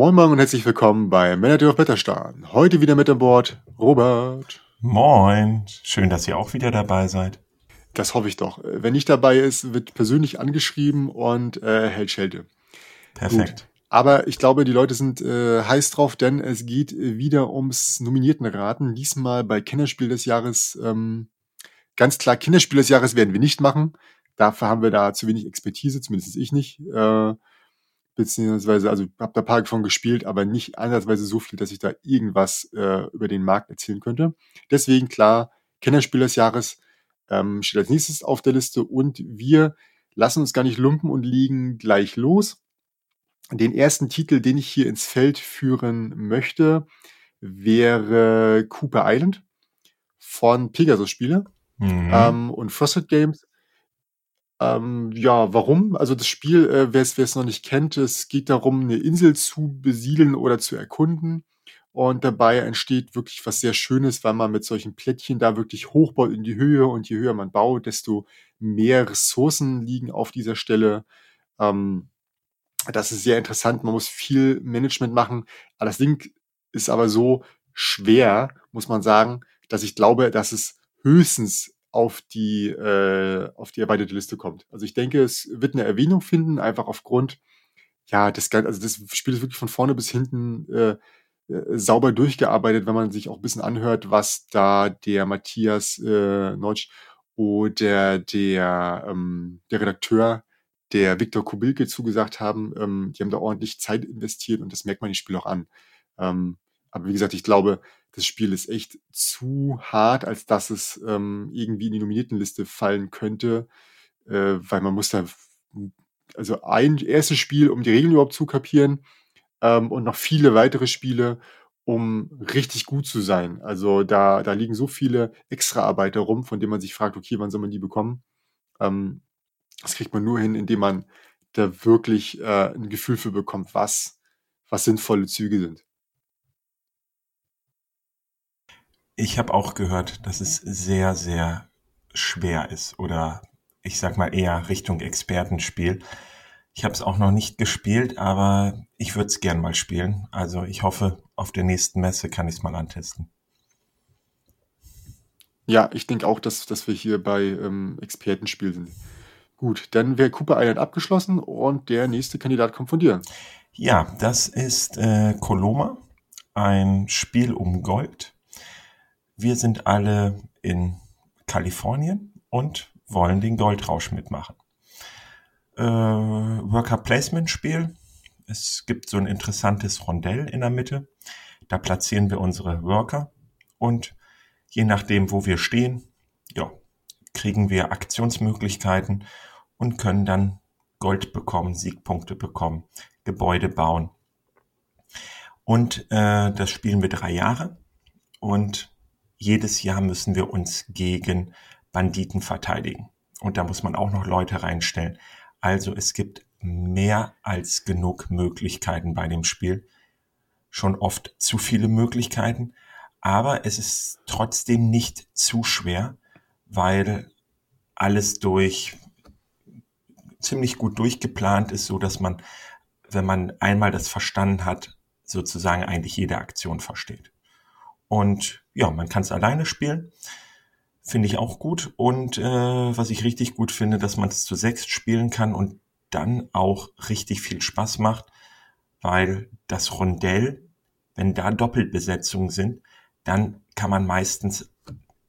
Moin Moin und herzlich willkommen bei Manager of Betterstarn. Heute wieder mit an Bord Robert. Moin, schön, dass ihr auch wieder dabei seid. Das hoffe ich doch. Wenn nicht dabei ist, wird persönlich angeschrieben und äh, hält Schelte. Perfekt. Gut. Aber ich glaube, die Leute sind äh, heiß drauf, denn es geht wieder ums Nominiertenraten. Diesmal bei Kinderspiel des Jahres. Ähm, ganz klar, Kinderspiel des Jahres werden wir nicht machen. Dafür haben wir da zu wenig Expertise, zumindest ich nicht. Äh, beziehungsweise, also habe da ein paar von gespielt, aber nicht ansatzweise so viel, dass ich da irgendwas äh, über den Markt erzählen könnte. Deswegen klar, Kennerspiel des Jahres ähm, steht als nächstes auf der Liste und wir lassen uns gar nicht lumpen und liegen gleich los. Den ersten Titel, den ich hier ins Feld führen möchte, wäre Cooper Island von Pegasus Spiele mhm. ähm, und Frosted Games. Ähm, ja, warum? Also das Spiel, äh, wer es noch nicht kennt, es geht darum, eine Insel zu besiedeln oder zu erkunden. Und dabei entsteht wirklich was sehr Schönes, weil man mit solchen Plättchen da wirklich hochbaut in die Höhe. Und je höher man baut, desto mehr Ressourcen liegen auf dieser Stelle. Ähm, das ist sehr interessant. Man muss viel Management machen. Aber das Ding ist aber so schwer, muss man sagen, dass ich glaube, dass es höchstens auf die, äh, auf die erweiterte Liste kommt. Also ich denke, es wird eine Erwähnung finden, einfach aufgrund, ja, das, also das Spiel ist wirklich von vorne bis hinten äh, äh, sauber durchgearbeitet, wenn man sich auch ein bisschen anhört, was da der Matthias äh, Neutsch oder der, ähm, der Redakteur, der Viktor Kubilke zugesagt haben. Ähm, die haben da ordentlich Zeit investiert und das merkt man im Spiel auch an. Ähm, aber wie gesagt, ich glaube, das Spiel ist echt zu hart, als dass es ähm, irgendwie in die Nominiertenliste fallen könnte, äh, weil man muss da also ein erstes Spiel, um die Regeln überhaupt zu kapieren ähm, und noch viele weitere Spiele, um richtig gut zu sein. Also da, da liegen so viele Extraarbeiter rum, von denen man sich fragt, okay, wann soll man die bekommen? Ähm, das kriegt man nur hin, indem man da wirklich äh, ein Gefühl für bekommt, was, was sinnvolle Züge sind. Ich habe auch gehört, dass es sehr, sehr schwer ist oder ich sag mal eher Richtung Expertenspiel. Ich habe es auch noch nicht gespielt, aber ich würde es gern mal spielen. Also ich hoffe, auf der nächsten Messe kann ich es mal antesten. Ja, ich denke auch, dass, dass wir hier bei ähm, Expertenspiel sind. Gut, dann wäre Cooper Island abgeschlossen und der nächste Kandidat kommt von dir. Ja, das ist äh, Coloma, ein Spiel um Gold. Wir sind alle in Kalifornien und wollen den Goldrausch mitmachen. Äh, Worker Placement Spiel. Es gibt so ein interessantes Rondell in der Mitte. Da platzieren wir unsere Worker und je nachdem, wo wir stehen, ja, kriegen wir Aktionsmöglichkeiten und können dann Gold bekommen, Siegpunkte bekommen, Gebäude bauen. Und äh, das spielen wir drei Jahre und jedes Jahr müssen wir uns gegen Banditen verteidigen. Und da muss man auch noch Leute reinstellen. Also es gibt mehr als genug Möglichkeiten bei dem Spiel. Schon oft zu viele Möglichkeiten. Aber es ist trotzdem nicht zu schwer, weil alles durch ziemlich gut durchgeplant ist, so dass man, wenn man einmal das verstanden hat, sozusagen eigentlich jede Aktion versteht. Und ja, man kann es alleine spielen. Finde ich auch gut. Und äh, was ich richtig gut finde, dass man es zu sechs spielen kann und dann auch richtig viel Spaß macht, weil das Rondell, wenn da Doppelbesetzungen sind, dann kann man meistens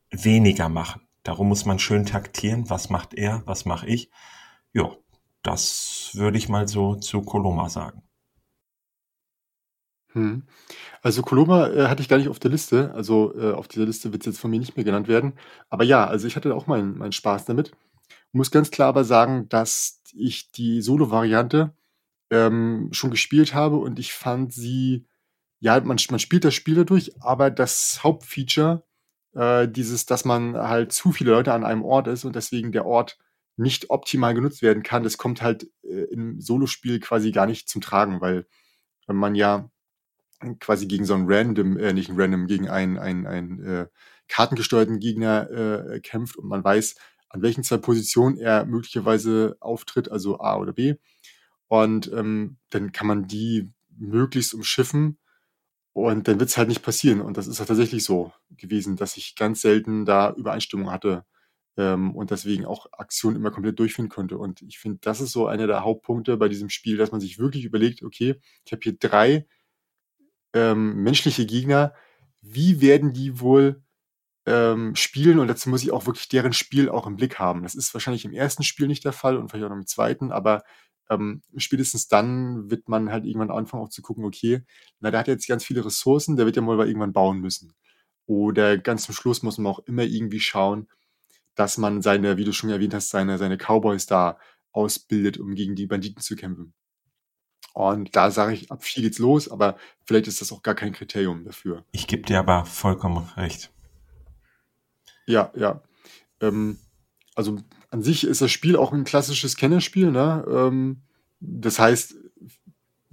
weniger machen. Darum muss man schön taktieren. Was macht er? Was mache ich? Ja, das würde ich mal so zu Coloma sagen. Hm. Also Coloma äh, hatte ich gar nicht auf der Liste. Also äh, auf dieser Liste wird es jetzt von mir nicht mehr genannt werden. Aber ja, also ich hatte auch meinen meinen Spaß damit. Muss ganz klar aber sagen, dass ich die Solo-Variante ähm, schon gespielt habe und ich fand sie, ja, man, man spielt das Spiel dadurch, aber das Hauptfeature, äh, dieses, dass man halt zu viele Leute an einem Ort ist und deswegen der Ort nicht optimal genutzt werden kann, das kommt halt äh, im Solospiel quasi gar nicht zum Tragen, weil man ja quasi gegen so einen random, äh, nicht einen random, gegen einen, einen, einen äh, kartengesteuerten Gegner äh, kämpft und man weiß, an welchen zwei Positionen er möglicherweise auftritt, also A oder B. Und ähm, dann kann man die möglichst umschiffen. Und dann wird es halt nicht passieren. Und das ist halt tatsächlich so gewesen, dass ich ganz selten da Übereinstimmung hatte ähm, und deswegen auch Aktionen immer komplett durchführen konnte. Und ich finde, das ist so einer der Hauptpunkte bei diesem Spiel, dass man sich wirklich überlegt, okay, ich habe hier drei ähm, menschliche Gegner, wie werden die wohl ähm, spielen und dazu muss ich auch wirklich deren Spiel auch im Blick haben. Das ist wahrscheinlich im ersten Spiel nicht der Fall und vielleicht auch noch im zweiten, aber ähm, spätestens dann wird man halt irgendwann anfangen auch zu gucken, okay, na, der hat jetzt ganz viele Ressourcen, der wird ja mal irgendwann bauen müssen. Oder ganz zum Schluss muss man auch immer irgendwie schauen, dass man seine, wie du schon erwähnt hast, seine, seine Cowboys da ausbildet, um gegen die Banditen zu kämpfen. Und da sage ich, ab viel geht's los, aber vielleicht ist das auch gar kein Kriterium dafür. Ich gebe dir aber vollkommen recht. Ja, ja. Ähm, also an sich ist das Spiel auch ein klassisches Kennerspiel, ne? Ähm, das heißt,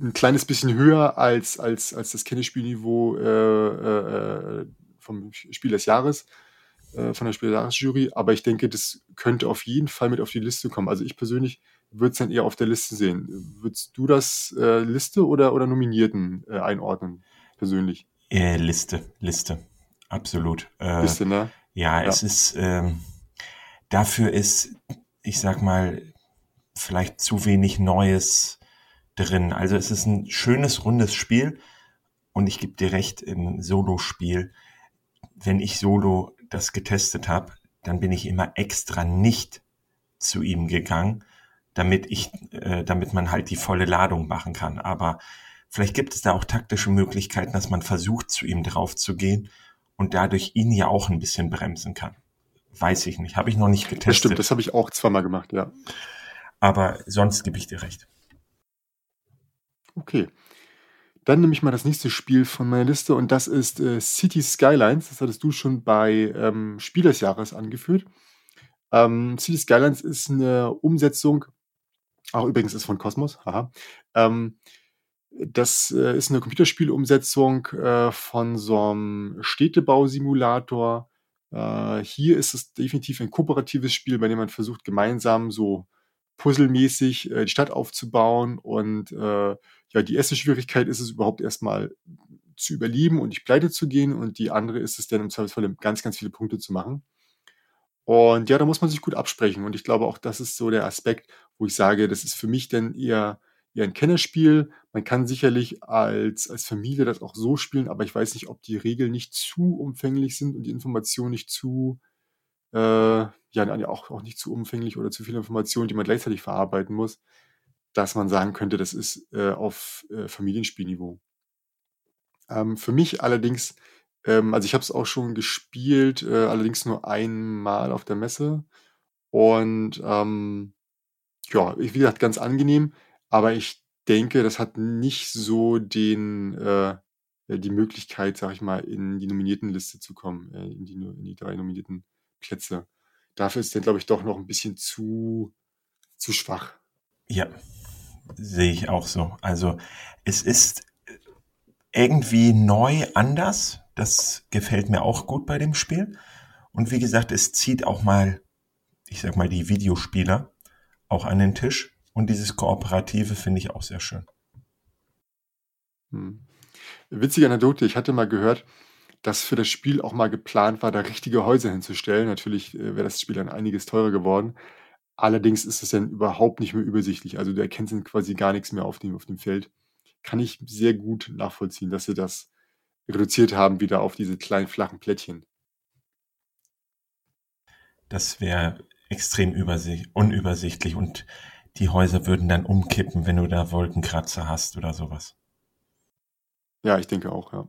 ein kleines bisschen höher als, als, als das Kennerspielniveau äh, äh, vom Spiel des Jahres, äh, von der Spiel des Jahres-Jury, aber ich denke, das könnte auf jeden Fall mit auf die Liste kommen. Also ich persönlich würde es dann eher auf der Liste sehen. Würdest du das äh, Liste oder, oder Nominierten äh, einordnen, persönlich? Äh, Liste, Liste, absolut. Äh, Liste, ne? Ja, ja. es ist, ähm, dafür ist, ich sag mal, vielleicht zu wenig Neues drin. Also es ist ein schönes, rundes Spiel und ich gebe dir recht, im Solo-Spiel, wenn ich Solo das getestet habe, dann bin ich immer extra nicht zu ihm gegangen, damit ich, äh, damit man halt die volle Ladung machen kann. Aber vielleicht gibt es da auch taktische Möglichkeiten, dass man versucht, zu ihm drauf zu gehen und dadurch ihn ja auch ein bisschen bremsen kann. Weiß ich nicht, habe ich noch nicht getestet. Das stimmt, das habe ich auch zweimal gemacht, ja. Aber sonst gebe ich dir recht. Okay. Dann nehme ich mal das nächste Spiel von meiner Liste und das ist äh, City Skylines. Das hattest du schon bei ähm, Spiel des Jahres angeführt. Ähm, City Skylines ist eine Umsetzung auch übrigens ist von Cosmos, haha. Ähm, das äh, ist eine Computerspielumsetzung äh, von so einem Städtebausimulator. Äh, hier ist es definitiv ein kooperatives Spiel, bei dem man versucht, gemeinsam so puzzelmäßig äh, die Stadt aufzubauen. Und äh, ja, die erste Schwierigkeit ist es überhaupt erstmal zu überleben und nicht pleite zu gehen. Und die andere ist es dann im Zweifelsfall ganz, ganz viele Punkte zu machen. Und ja, da muss man sich gut absprechen. Und ich glaube auch, das ist so der Aspekt, wo ich sage, das ist für mich dann eher, eher ein Kennerspiel. Man kann sicherlich als, als Familie das auch so spielen, aber ich weiß nicht, ob die Regeln nicht zu umfänglich sind und die Informationen nicht zu, äh, ja, auch, auch nicht zu umfänglich oder zu viele Informationen, die man gleichzeitig verarbeiten muss, dass man sagen könnte, das ist äh, auf äh, Familienspielniveau. Ähm, für mich allerdings ähm, also ich habe es auch schon gespielt, äh, allerdings nur einmal auf der Messe. Und ähm, ja, wie gesagt, ganz angenehm, aber ich denke, das hat nicht so den, äh, die Möglichkeit, sag ich mal, in die Nominiertenliste zu kommen, äh, in, die, in die drei nominierten Plätze. Dafür ist der, glaube ich, doch noch ein bisschen zu, zu schwach. Ja, sehe ich auch so. Also es ist irgendwie neu anders. Das gefällt mir auch gut bei dem Spiel. Und wie gesagt, es zieht auch mal, ich sag mal, die Videospieler auch an den Tisch. Und dieses Kooperative finde ich auch sehr schön. Hm. Witzige Anekdote, ich hatte mal gehört, dass für das Spiel auch mal geplant war, da richtige Häuser hinzustellen. Natürlich äh, wäre das Spiel dann einiges teurer geworden. Allerdings ist es dann überhaupt nicht mehr übersichtlich. Also du erkennst dann quasi gar nichts mehr auf dem, auf dem Feld. Kann ich sehr gut nachvollziehen, dass sie das reduziert haben wieder auf diese kleinen flachen Plättchen. Das wäre extrem unübersichtlich und die Häuser würden dann umkippen, wenn du da Wolkenkratzer hast oder sowas. Ja, ich denke auch, ja.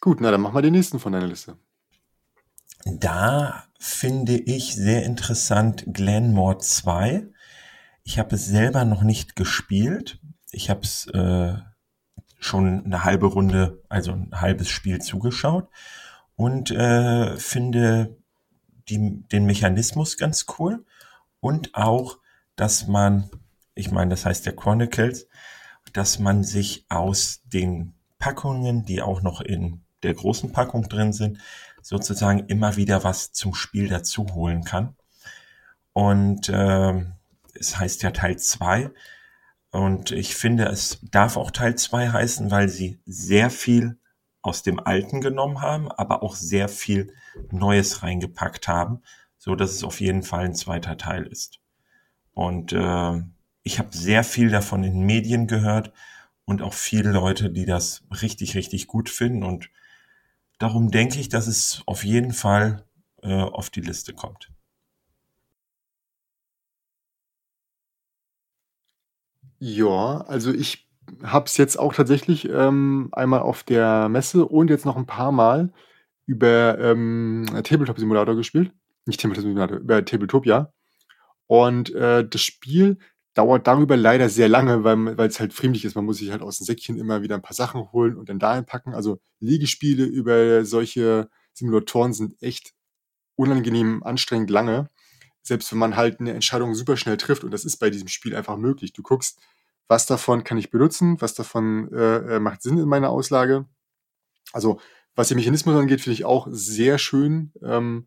Gut, na dann mach mal den nächsten von deiner Liste. Da finde ich sehr interessant Glenmore 2. Ich habe es selber noch nicht gespielt. Ich habe es äh, schon eine halbe Runde, also ein halbes Spiel zugeschaut und äh, finde die, den Mechanismus ganz cool und auch, dass man, ich meine, das heißt der Chronicles, dass man sich aus den Packungen, die auch noch in der großen Packung drin sind, sozusagen immer wieder was zum Spiel dazu holen kann. Und äh, es heißt ja Teil 2 Und ich finde, es darf auch Teil 2 heißen, weil sie sehr viel aus dem Alten genommen haben, aber auch sehr viel Neues reingepackt haben, so dass es auf jeden Fall ein zweiter Teil ist. Und äh, ich habe sehr viel davon in Medien gehört und auch viele Leute, die das richtig, richtig gut finden. Und darum denke ich, dass es auf jeden Fall äh, auf die Liste kommt. Ja, also ich habe es jetzt auch tatsächlich ähm, einmal auf der Messe und jetzt noch ein paar Mal über ähm, Tabletop Simulator gespielt. Nicht Tabletop Simulator, über Tabletopia. Und äh, das Spiel dauert darüber leider sehr lange, weil es halt friemlich ist. Man muss sich halt aus dem Säckchen immer wieder ein paar Sachen holen und dann da einpacken. Also Liegespiele über solche Simulatoren sind echt unangenehm anstrengend lange. Selbst wenn man halt eine Entscheidung super schnell trifft und das ist bei diesem Spiel einfach möglich. Du guckst, was davon kann ich benutzen, was davon äh, äh macht Sinn in meiner Auslage. Also was den Mechanismus angeht, finde ich auch sehr schön. Ähm,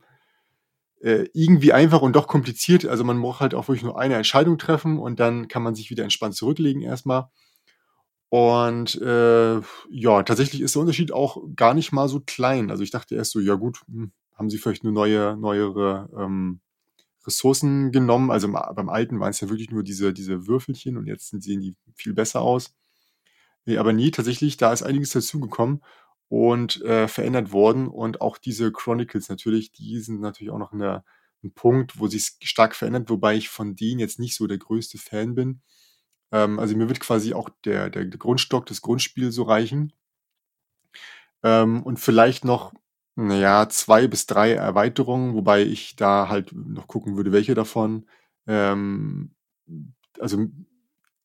äh, irgendwie einfach und doch kompliziert. Also man muss halt auch wirklich nur eine Entscheidung treffen und dann kann man sich wieder entspannt zurücklegen erstmal. Und äh, ja, tatsächlich ist der Unterschied auch gar nicht mal so klein. Also ich dachte erst so, ja gut, hm, haben sie vielleicht nur neue, neuere ähm, Ressourcen genommen. Also beim alten waren es ja wirklich nur diese, diese Würfelchen und jetzt sehen die viel besser aus. Nee, aber nie, tatsächlich, da ist einiges dazugekommen und äh, verändert worden. Und auch diese Chronicles natürlich, die sind natürlich auch noch in der, ein Punkt, wo sich stark verändert, wobei ich von denen jetzt nicht so der größte Fan bin. Ähm, also mir wird quasi auch der, der, Grundstock des Grundspiels so reichen. Ähm, und vielleicht noch, naja, zwei bis drei Erweiterungen, wobei ich da halt noch gucken würde, welche davon. Ähm, also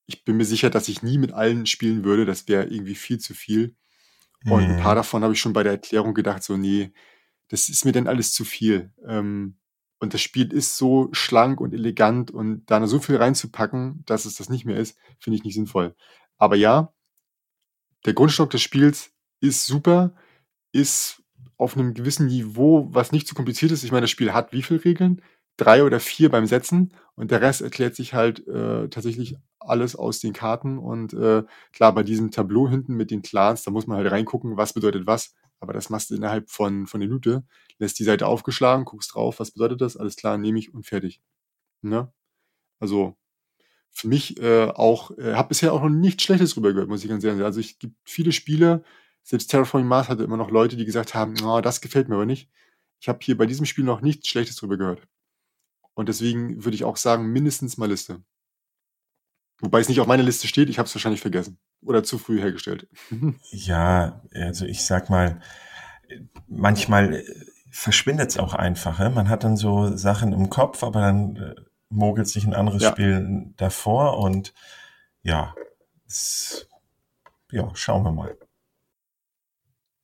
ich bin mir sicher, dass ich nie mit allen spielen würde. Das wäre irgendwie viel zu viel. Und ein paar mhm. davon habe ich schon bei der Erklärung gedacht, so, nee, das ist mir denn alles zu viel. Ähm, und das Spiel ist so schlank und elegant und da so viel reinzupacken, dass es das nicht mehr ist, finde ich nicht sinnvoll. Aber ja, der Grundstock des Spiels ist super, ist auf einem gewissen Niveau, was nicht zu kompliziert ist. Ich meine, das Spiel hat wie viele Regeln? drei oder vier beim Setzen und der Rest erklärt sich halt äh, tatsächlich alles aus den Karten und äh, klar, bei diesem Tableau hinten mit den Clans, da muss man halt reingucken, was bedeutet was, aber das machst du innerhalb von, von der Minute, lässt die Seite aufgeschlagen, guckst drauf, was bedeutet das, alles klar, nehme ich und fertig. Ne? Also für mich äh, auch, äh, habe bisher auch noch nichts Schlechtes drüber gehört, muss ich ganz ehrlich sagen. Also ich gibt viele Spiele, selbst Terraforming Mars hatte immer noch Leute, die gesagt haben, oh, das gefällt mir aber nicht. Ich habe hier bei diesem Spiel noch nichts Schlechtes drüber gehört. Und deswegen würde ich auch sagen, mindestens mal Liste. Wobei es nicht auf meiner Liste steht, ich habe es wahrscheinlich vergessen oder zu früh hergestellt. ja, also ich sag mal, manchmal äh, verschwindet es auch einfach. Ja? Man hat dann so Sachen im Kopf, aber dann äh, mogelt sich ein anderes ja. Spiel davor und ja, es, ja, schauen wir mal.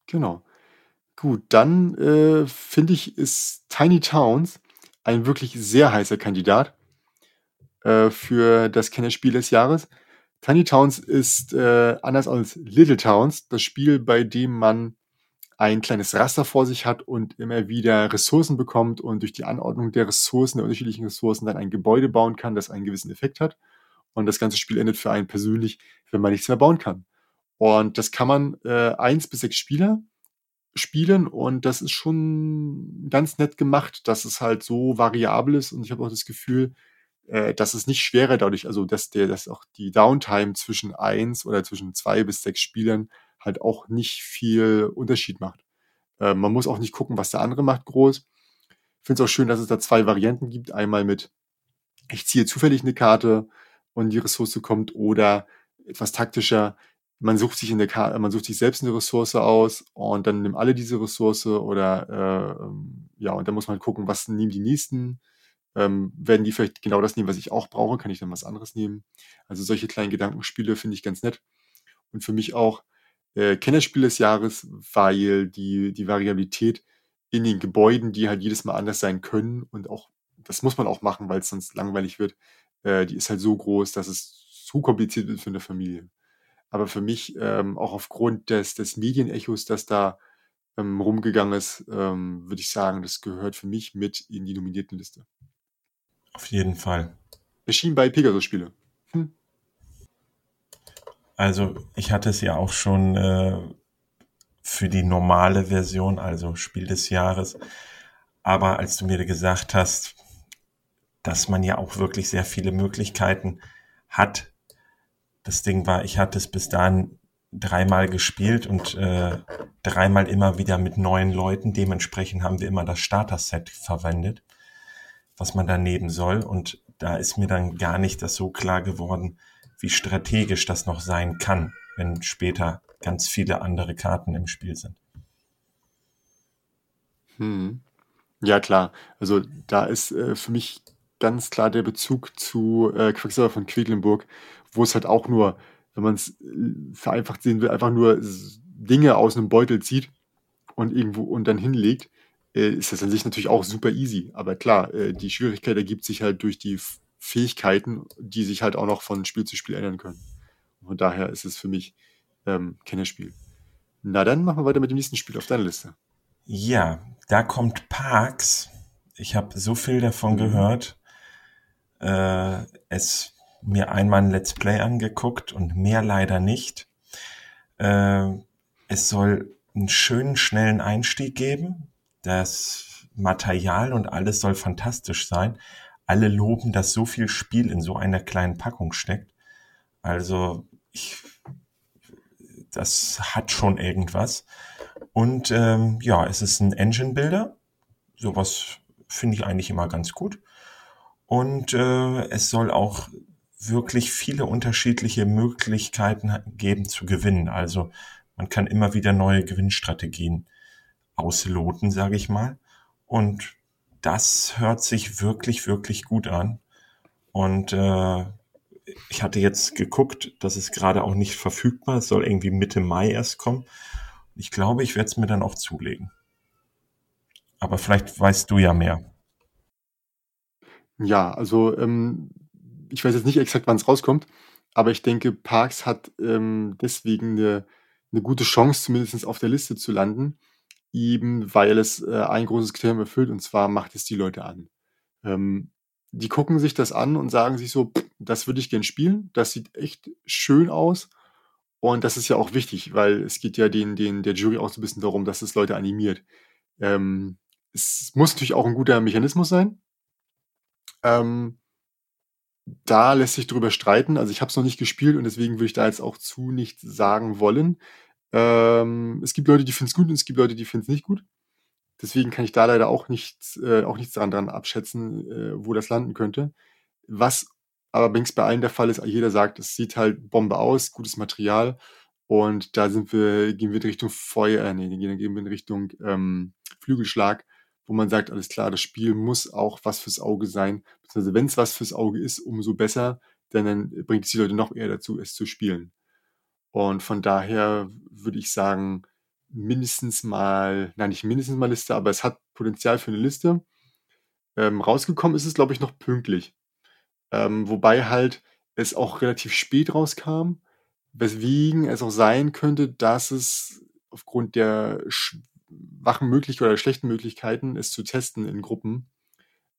Genau. Gut, dann äh, finde ich, ist Tiny Towns ein wirklich sehr heißer Kandidat äh, für das Kennerspiel des Jahres. Tiny Towns ist äh, anders als Little Towns das Spiel, bei dem man ein kleines Raster vor sich hat und immer wieder Ressourcen bekommt und durch die Anordnung der Ressourcen, der unterschiedlichen Ressourcen, dann ein Gebäude bauen kann, das einen gewissen Effekt hat. Und das ganze Spiel endet für einen persönlich, wenn man nichts mehr bauen kann. Und das kann man äh, eins bis sechs Spieler spielen und das ist schon ganz nett gemacht, dass es halt so variabel ist und ich habe auch das Gefühl, äh, dass es nicht schwerer dadurch, also dass der, dass auch die Downtime zwischen eins oder zwischen zwei bis sechs Spielern halt auch nicht viel Unterschied macht. Äh, man muss auch nicht gucken, was der andere macht, groß. Ich finde es auch schön, dass es da zwei Varianten gibt. Einmal mit, ich ziehe zufällig eine Karte und die Ressource kommt oder etwas taktischer, man sucht sich in der Karte, man sucht sich selbst eine Ressource aus und dann nehmen alle diese Ressource oder äh, ähm, ja, und dann muss man gucken, was nehmen die nächsten. Ähm, werden die vielleicht genau das nehmen, was ich auch brauche? Kann ich dann was anderes nehmen? Also solche kleinen Gedankenspiele finde ich ganz nett. Und für mich auch äh, Kennerspiel des Jahres, weil die, die Variabilität in den Gebäuden, die halt jedes Mal anders sein können und auch, das muss man auch machen, weil es sonst langweilig wird, äh, die ist halt so groß, dass es zu kompliziert wird für eine Familie. Aber für mich, ähm, auch aufgrund des, des Medienechos, das da ähm, rumgegangen ist, ähm, würde ich sagen, das gehört für mich mit in die nominierten Liste. Auf jeden Fall. Erschien bei Pegasus-Spiele. Hm. Also ich hatte es ja auch schon äh, für die normale Version, also Spiel des Jahres. Aber als du mir gesagt hast, dass man ja auch wirklich sehr viele Möglichkeiten hat, das Ding war, ich hatte es bis dahin dreimal gespielt und äh, dreimal immer wieder mit neuen Leuten. Dementsprechend haben wir immer das Starter-Set verwendet, was man daneben soll. Und da ist mir dann gar nicht das so klar geworden, wie strategisch das noch sein kann, wenn später ganz viele andere Karten im Spiel sind. Hm. Ja, klar. Also da ist äh, für mich ganz klar der Bezug zu äh, Quacksilber von Quedlinburg, wo es halt auch nur, wenn man es äh, vereinfacht sehen will, einfach nur Dinge aus einem Beutel zieht und irgendwo und dann hinlegt, äh, ist das an sich natürlich auch super easy. Aber klar, äh, die Schwierigkeit ergibt sich halt durch die Fähigkeiten, die sich halt auch noch von Spiel zu Spiel ändern können. Und von daher ist es für mich ähm, Kennerspiel. Na dann machen wir weiter mit dem nächsten Spiel auf deiner Liste. Ja, da kommt Parks. Ich habe so viel davon mhm. gehört. Äh, es mir einmal ein Let's Play angeguckt und mehr leider nicht. Äh, es soll einen schönen, schnellen Einstieg geben. Das Material und alles soll fantastisch sein. Alle loben, dass so viel Spiel in so einer kleinen Packung steckt. Also ich, das hat schon irgendwas. Und ähm, ja, es ist ein Engine-Builder. Sowas finde ich eigentlich immer ganz gut. Und äh, es soll auch wirklich viele unterschiedliche Möglichkeiten geben zu gewinnen. Also man kann immer wieder neue Gewinnstrategien ausloten, sage ich mal. Und das hört sich wirklich, wirklich gut an. Und äh, ich hatte jetzt geguckt, dass es gerade auch nicht verfügbar ist, soll irgendwie Mitte Mai erst kommen. Ich glaube, ich werde es mir dann auch zulegen. Aber vielleicht weißt du ja mehr. Ja, also ähm, ich weiß jetzt nicht exakt, wann es rauskommt, aber ich denke, Parks hat ähm, deswegen eine, eine gute Chance, zumindest auf der Liste zu landen, eben weil es äh, ein großes Kriterium erfüllt, und zwar macht es die Leute an. Ähm, die gucken sich das an und sagen sich so, das würde ich gern spielen, das sieht echt schön aus. Und das ist ja auch wichtig, weil es geht ja den, den, der Jury auch so ein bisschen darum, dass es Leute animiert. Ähm, es muss natürlich auch ein guter Mechanismus sein. Ähm, da lässt sich drüber streiten. Also ich habe es noch nicht gespielt und deswegen würde ich da jetzt auch zu nichts sagen wollen. Ähm, es gibt Leute, die finden es gut und es gibt Leute, die finden es nicht gut. Deswegen kann ich da leider auch nichts, äh, auch nichts daran dran abschätzen, äh, wo das landen könnte. Was allerdings bei allen der Fall ist, jeder sagt, es sieht halt Bombe aus, gutes Material. Und da sind wir, gehen wir in Richtung Feuer, äh, nee, gehen wir in Richtung ähm, Flügelschlag wo man sagt, alles klar, das Spiel muss auch was fürs Auge sein. Beziehungsweise wenn es was fürs Auge ist, umso besser, denn dann bringt es die Leute noch eher dazu, es zu spielen. Und von daher würde ich sagen, mindestens mal, nein, nicht mindestens mal Liste, aber es hat Potenzial für eine Liste. Ähm, rausgekommen ist es, glaube ich, noch pünktlich. Ähm, wobei halt es auch relativ spät rauskam, weswegen es auch sein könnte, dass es aufgrund der wachen Möglichkeiten oder schlechten Möglichkeiten, es zu testen in Gruppen.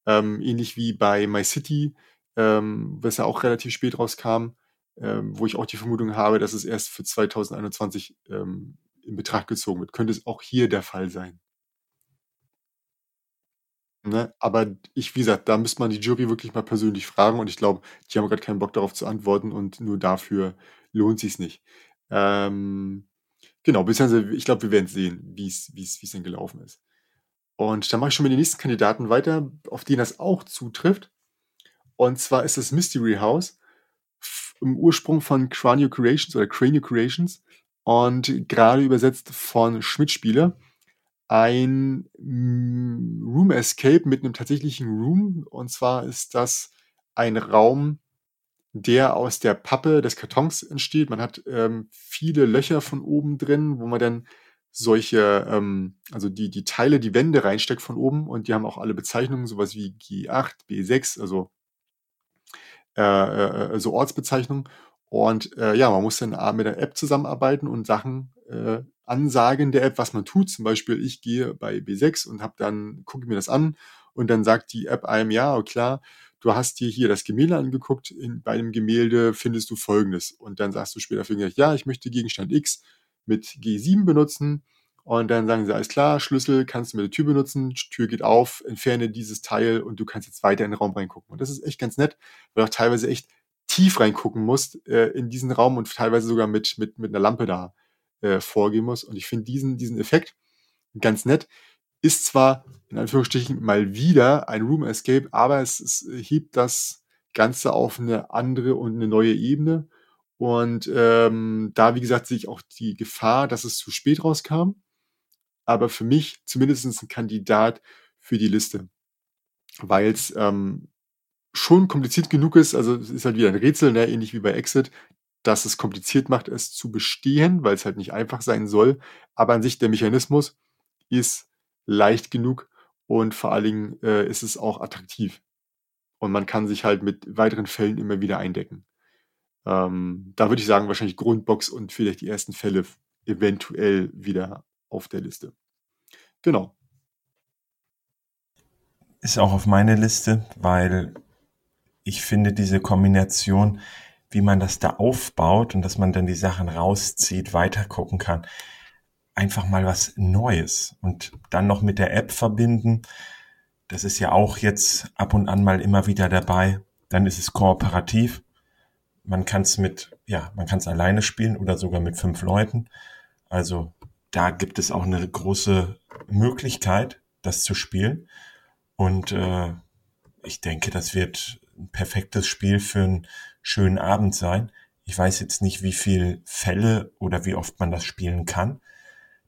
Ähm, ähnlich wie bei MyCity, ähm, was ja auch relativ spät rauskam, ähm, wo ich auch die Vermutung habe, dass es erst für 2021 ähm, in Betracht gezogen wird. Könnte es auch hier der Fall sein. Ne? Aber ich, wie gesagt, da müsste man die Jury wirklich mal persönlich fragen und ich glaube, die haben gerade keinen Bock darauf zu antworten und nur dafür lohnt sich nicht. Ähm, Genau, beziehungsweise ich glaube, wir werden sehen, wie es denn gelaufen ist. Und dann mache ich schon mit den nächsten Kandidaten weiter, auf den das auch zutrifft. Und zwar ist das Mystery House im Ursprung von Cranio Creations oder Cranio Creations und gerade übersetzt von Schmidt Spieler. Ein Room Escape mit einem tatsächlichen Room. Und zwar ist das ein Raum, der aus der Pappe des Kartons entsteht. Man hat ähm, viele Löcher von oben drin, wo man dann solche, ähm, also die, die Teile, die Wände reinsteckt von oben und die haben auch alle Bezeichnungen, sowas wie G8, B6, also äh, äh, so Ortsbezeichnungen. Und äh, ja, man muss dann mit der App zusammenarbeiten und Sachen äh, ansagen der App, was man tut. Zum Beispiel, ich gehe bei B6 und habe dann, gucke mir das an und dann sagt die App einem, ja, klar, du hast dir hier das Gemälde angeguckt, in, bei einem Gemälde findest du folgendes. Und dann sagst du später vielleicht, ja, ich möchte Gegenstand X mit G7 benutzen. Und dann sagen sie, alles klar, Schlüssel kannst du mit der Tür benutzen, Tür geht auf, entferne dieses Teil und du kannst jetzt weiter in den Raum reingucken. Und das ist echt ganz nett, weil du auch teilweise echt tief reingucken musst äh, in diesen Raum und teilweise sogar mit, mit, mit einer Lampe da äh, vorgehen musst. Und ich finde diesen, diesen Effekt ganz nett. Ist zwar in Anführungsstrichen mal wieder ein Room Escape, aber es, es hebt das Ganze auf eine andere und eine neue Ebene. Und ähm, da, wie gesagt, sehe ich auch die Gefahr, dass es zu spät rauskam. Aber für mich zumindest ein Kandidat für die Liste. Weil es ähm, schon kompliziert genug ist, also es ist halt wieder ein Rätsel, ne, ähnlich wie bei Exit, dass es kompliziert macht, es zu bestehen, weil es halt nicht einfach sein soll. Aber an sich der Mechanismus ist leicht genug und vor allen Dingen äh, ist es auch attraktiv. Und man kann sich halt mit weiteren Fällen immer wieder eindecken. Ähm, da würde ich sagen, wahrscheinlich Grundbox und vielleicht die ersten Fälle eventuell wieder auf der Liste. Genau. Ist auch auf meine Liste, weil ich finde diese Kombination, wie man das da aufbaut und dass man dann die Sachen rauszieht, weitergucken kann, einfach mal was Neues und dann noch mit der App verbinden. Das ist ja auch jetzt ab und an mal immer wieder dabei. Dann ist es kooperativ. Man kann es mit, ja, man kann es alleine spielen oder sogar mit fünf Leuten. Also da gibt es auch eine große Möglichkeit, das zu spielen. Und äh, ich denke, das wird ein perfektes Spiel für einen schönen Abend sein. Ich weiß jetzt nicht, wie viel Fälle oder wie oft man das spielen kann.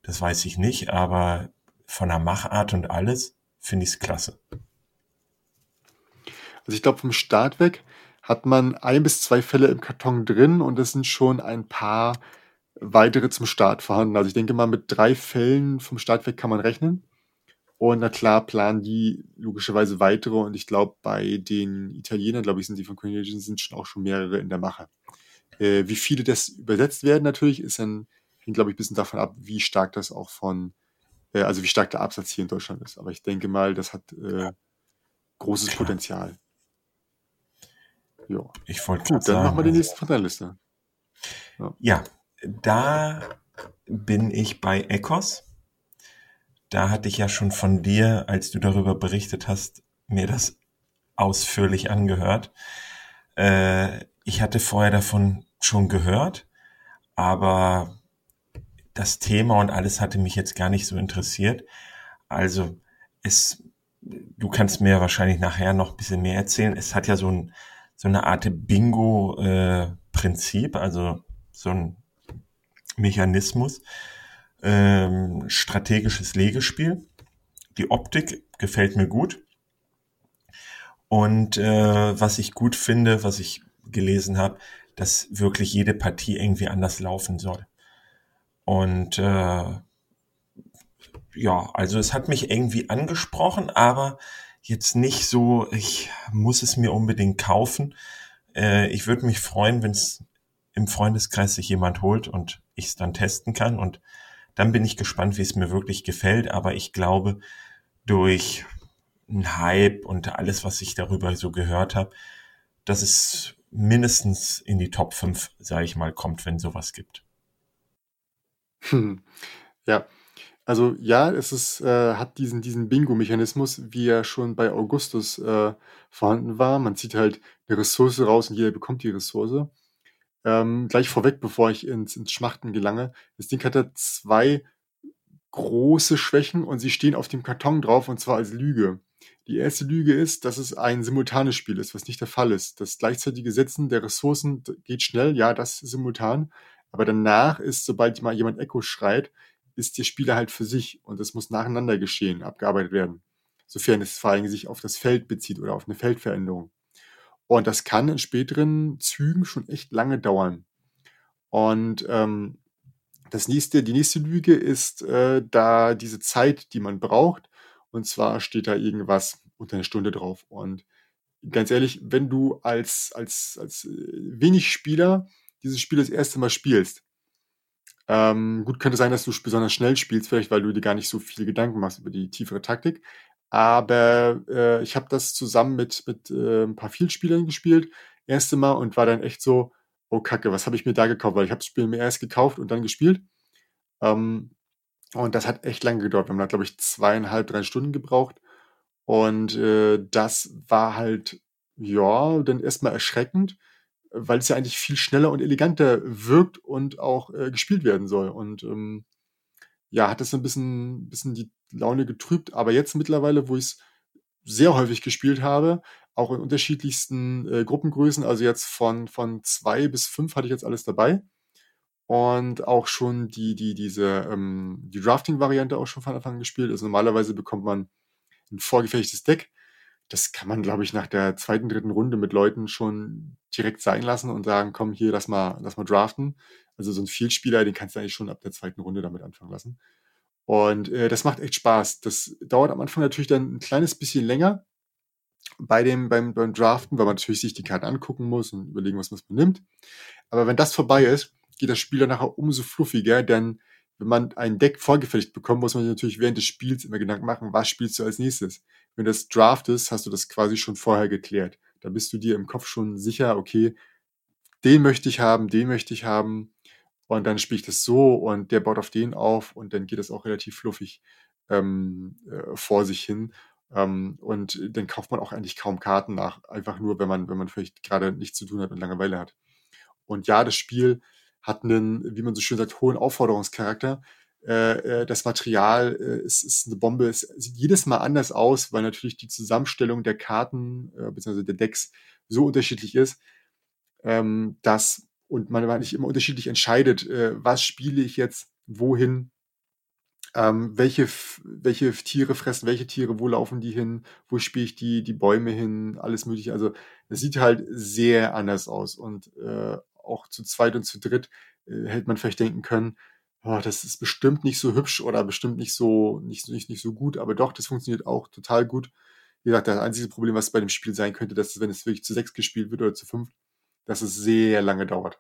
Das weiß ich nicht, aber von der Machart und alles finde ich es klasse. Also ich glaube, vom Start weg hat man ein bis zwei Fälle im Karton drin und es sind schon ein paar weitere zum Start vorhanden. Also ich denke mal, mit drei Fällen vom Start weg kann man rechnen. Und na klar planen die logischerweise weitere und ich glaube, bei den Italienern, glaube ich, sind die von Coronation, sind schon auch schon mehrere in der Mache. Äh, wie viele das übersetzt werden natürlich, ist dann, hängt glaube ich ein bisschen davon ab, wie stark das auch von, äh, also wie stark der Absatz hier in Deutschland ist. Aber ich denke mal, das hat äh, großes klar. Potenzial. Ja. Ich wollte Gut, dann sagen, machen wir die nächste von der Liste. Ja. ja, da bin ich bei Ecos da hatte ich ja schon von dir, als du darüber berichtet hast, mir das ausführlich angehört. Äh, ich hatte vorher davon schon gehört, aber das Thema und alles hatte mich jetzt gar nicht so interessiert. Also es, du kannst mir wahrscheinlich nachher noch ein bisschen mehr erzählen. Es hat ja so, ein, so eine Art Bingo-Prinzip, äh, also so ein Mechanismus, ähm, strategisches Legespiel. Die Optik gefällt mir gut. Und äh, was ich gut finde, was ich gelesen habe, dass wirklich jede Partie irgendwie anders laufen soll. Und äh, ja, also es hat mich irgendwie angesprochen, aber jetzt nicht so, ich muss es mir unbedingt kaufen. Äh, ich würde mich freuen, wenn es im Freundeskreis sich jemand holt und ich es dann testen kann. Und dann bin ich gespannt, wie es mir wirklich gefällt. Aber ich glaube, durch einen Hype und alles, was ich darüber so gehört habe, dass es mindestens in die Top 5, sage ich mal, kommt, wenn sowas gibt. Ja, also ja, es ist, äh, hat diesen, diesen Bingo-Mechanismus, wie er schon bei Augustus äh, vorhanden war. Man zieht halt eine Ressource raus und jeder bekommt die Ressource. Ähm, gleich vorweg, bevor ich ins, ins Schmachten gelange. Das Ding hat da zwei große Schwächen und sie stehen auf dem Karton drauf und zwar als Lüge. Die erste Lüge ist, dass es ein simultanes Spiel ist, was nicht der Fall ist. Das gleichzeitige Setzen der Ressourcen geht schnell, ja, das ist simultan. Aber danach ist, sobald mal jemand Echo schreit, ist der Spieler halt für sich und es muss nacheinander geschehen, abgearbeitet werden. Sofern es vor allem sich auf das Feld bezieht oder auf eine Feldveränderung. Und das kann in späteren Zügen schon echt lange dauern. Und ähm, das nächste, die nächste Lüge ist äh, da diese Zeit, die man braucht. Und zwar steht da irgendwas unter einer Stunde drauf. Und ganz ehrlich, wenn du als, als, als äh, wenig Spieler dieses Spiel das erste Mal spielst, ähm, gut, könnte sein, dass du besonders schnell spielst, vielleicht weil du dir gar nicht so viel Gedanken machst über die tiefere Taktik. Aber äh, ich habe das zusammen mit, mit äh, ein paar Vielspielern gespielt, erste Mal und war dann echt so, oh Kacke, was habe ich mir da gekauft? Weil ich habe das Spiel mir erst gekauft und dann gespielt. Ähm, und das hat echt lange gedauert. Wir haben da, glaube ich, zweieinhalb, drei Stunden gebraucht. Und äh, das war halt, ja, dann erstmal erschreckend, weil es ja eigentlich viel schneller und eleganter wirkt und auch äh, gespielt werden soll. Und ähm, ja, hat das ein bisschen, bisschen die Laune getrübt. Aber jetzt mittlerweile, wo ich es sehr häufig gespielt habe, auch in unterschiedlichsten äh, Gruppengrößen, also jetzt von, von zwei bis fünf hatte ich jetzt alles dabei. Und auch schon die, die, diese, ähm, die Drafting-Variante auch schon von Anfang an gespielt. Also normalerweise bekommt man ein vorgefertigtes Deck. Das kann man, glaube ich, nach der zweiten, dritten Runde mit Leuten schon direkt sein lassen und sagen, komm hier, lass mal, lass mal draften. Also so ein Vielspieler, den kannst du eigentlich schon ab der zweiten Runde damit anfangen lassen. Und äh, das macht echt Spaß. Das dauert am Anfang natürlich dann ein kleines bisschen länger bei dem, beim, beim Draften, weil man natürlich sich die Karten angucken muss und überlegen, was man nimmt. Aber wenn das vorbei ist, geht das Spiel dann nachher umso fluffiger, denn wenn man ein Deck vorgefertigt bekommt, muss man sich natürlich während des Spiels immer Gedanken machen, was spielst du als nächstes. Wenn das draftest, hast du das quasi schon vorher geklärt. Da bist du dir im Kopf schon sicher, okay, den möchte ich haben, den möchte ich haben. Und dann spiele ich das so und der baut auf den auf und dann geht das auch relativ fluffig ähm, äh, vor sich hin. Ähm, und dann kauft man auch eigentlich kaum Karten nach, einfach nur, wenn man, wenn man vielleicht gerade nichts zu tun hat und Langeweile hat. Und ja, das Spiel hat einen, wie man so schön sagt, hohen Aufforderungscharakter. Äh, äh, das Material äh, ist, ist eine Bombe. Es sieht jedes Mal anders aus, weil natürlich die Zusammenstellung der Karten äh, bzw. der Decks so unterschiedlich ist, ähm, dass und man eigentlich immer unterschiedlich entscheidet, äh, was spiele ich jetzt wohin, ähm, welche, welche Tiere fressen welche Tiere, wo laufen die hin, wo spiele ich die, die Bäume hin, alles mögliche. Also es sieht halt sehr anders aus und äh, auch zu zweit und zu dritt äh, hätte man vielleicht denken können, oh, das ist bestimmt nicht so hübsch oder bestimmt nicht so, nicht, nicht, nicht so gut, aber doch, das funktioniert auch total gut. Wie gesagt, das einzige Problem, was bei dem Spiel sein könnte, dass wenn es wirklich zu sechs gespielt wird oder zu fünf, dass es sehr lange dauert.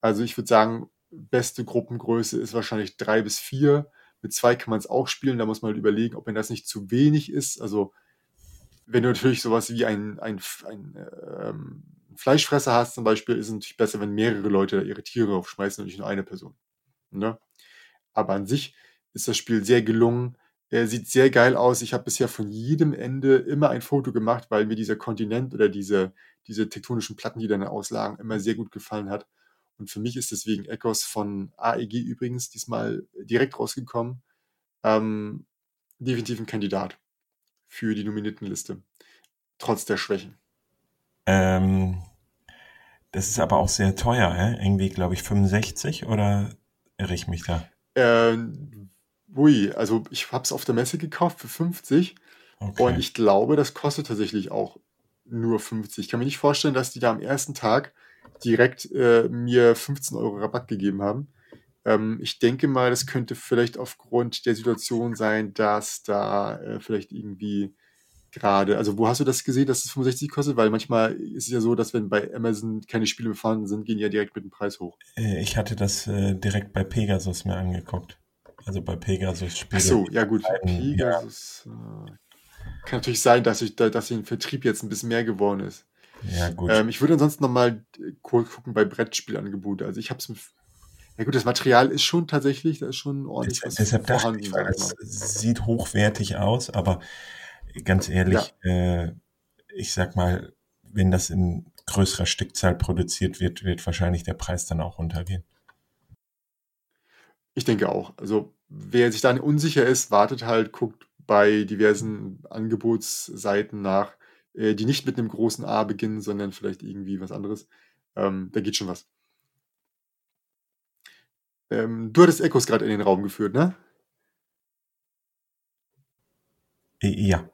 Also ich würde sagen, beste Gruppengröße ist wahrscheinlich drei bis vier. Mit zwei kann man es auch spielen, da muss man halt überlegen, ob mir das nicht zu wenig ist. Also wenn du natürlich sowas wie ein, ein, ein ähm, Fleischfresser hast zum Beispiel, ist es natürlich besser, wenn mehrere Leute ihre Tiere aufschmeißen und nicht nur eine Person. Ne? Aber an sich ist das Spiel sehr gelungen. Er sieht sehr geil aus. Ich habe bisher von jedem Ende immer ein Foto gemacht, weil mir dieser Kontinent oder diese, diese tektonischen Platten, die dann auslagen, immer sehr gut gefallen hat. Und für mich ist deswegen Echos von AEG übrigens diesmal direkt rausgekommen. Ähm, definitiv ein Kandidat für die Nominiertenliste. Trotz der Schwächen. Ähm, das ist aber auch sehr teuer, hä? Irgendwie, glaube ich, 65 oder irre ich mich da? Äh, ui, also ich habe es auf der Messe gekauft für 50 okay. und ich glaube, das kostet tatsächlich auch nur 50. Ich kann mir nicht vorstellen, dass die da am ersten Tag direkt äh, mir 15 Euro Rabatt gegeben haben. Ähm, ich denke mal, das könnte vielleicht aufgrund der Situation sein, dass da äh, vielleicht irgendwie gerade, also wo hast du das gesehen, dass es 65 kostet? Weil manchmal ist es ja so, dass wenn bei Amazon keine Spiele mehr vorhanden sind, gehen die ja direkt mit dem Preis hoch. Äh, ich hatte das äh, direkt bei Pegasus mir angeguckt. Also bei Pegasus Spiele. Ach so, ja gut, Pegasus. Ja. Äh, kann natürlich sein, dass ich, dass der Vertrieb jetzt ein bisschen mehr geworden ist. Ja, gut. Ähm, ich würde ansonsten nochmal gucken bei Brettspielangebote. Also ich habe es ja gut, das Material ist schon tatsächlich, da ist schon ordentlich was Deshalb vorhanden. Ich, weil es sieht hochwertig aus, aber ganz ehrlich, ja. äh, ich sag mal, wenn das in größerer Stückzahl produziert wird, wird wahrscheinlich der Preis dann auch runtergehen. Ich denke auch. Also wer sich dann unsicher ist, wartet halt, guckt bei diversen Angebotsseiten nach, äh, die nicht mit einem großen A beginnen, sondern vielleicht irgendwie was anderes. Ähm, da geht schon was. Ähm, du hattest Echos gerade in den Raum geführt, ne? Ja.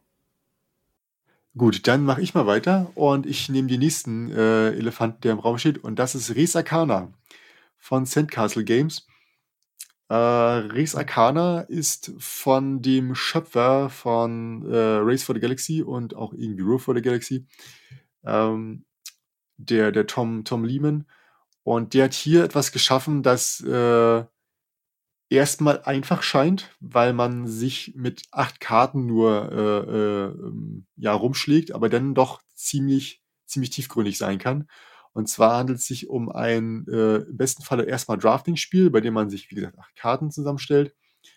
Gut, dann mache ich mal weiter und ich nehme den nächsten äh, Elefant, der im Raum steht, und das ist Res Arcana von Sandcastle Games. Äh, Res Arcana ist von dem Schöpfer von äh, Race for the Galaxy und auch irgendwie Row for the Galaxy, ähm, der, der Tom, Tom Lehman. Und der hat hier etwas geschaffen, das äh, erstmal einfach scheint, weil man sich mit acht Karten nur äh, äh, ähm, ja, rumschlägt, aber dann doch ziemlich, ziemlich tiefgründig sein kann. Und zwar handelt es sich um ein äh, im besten Falle erstmal Drafting-Spiel, bei dem man sich, wie gesagt, acht Karten zusammenstellt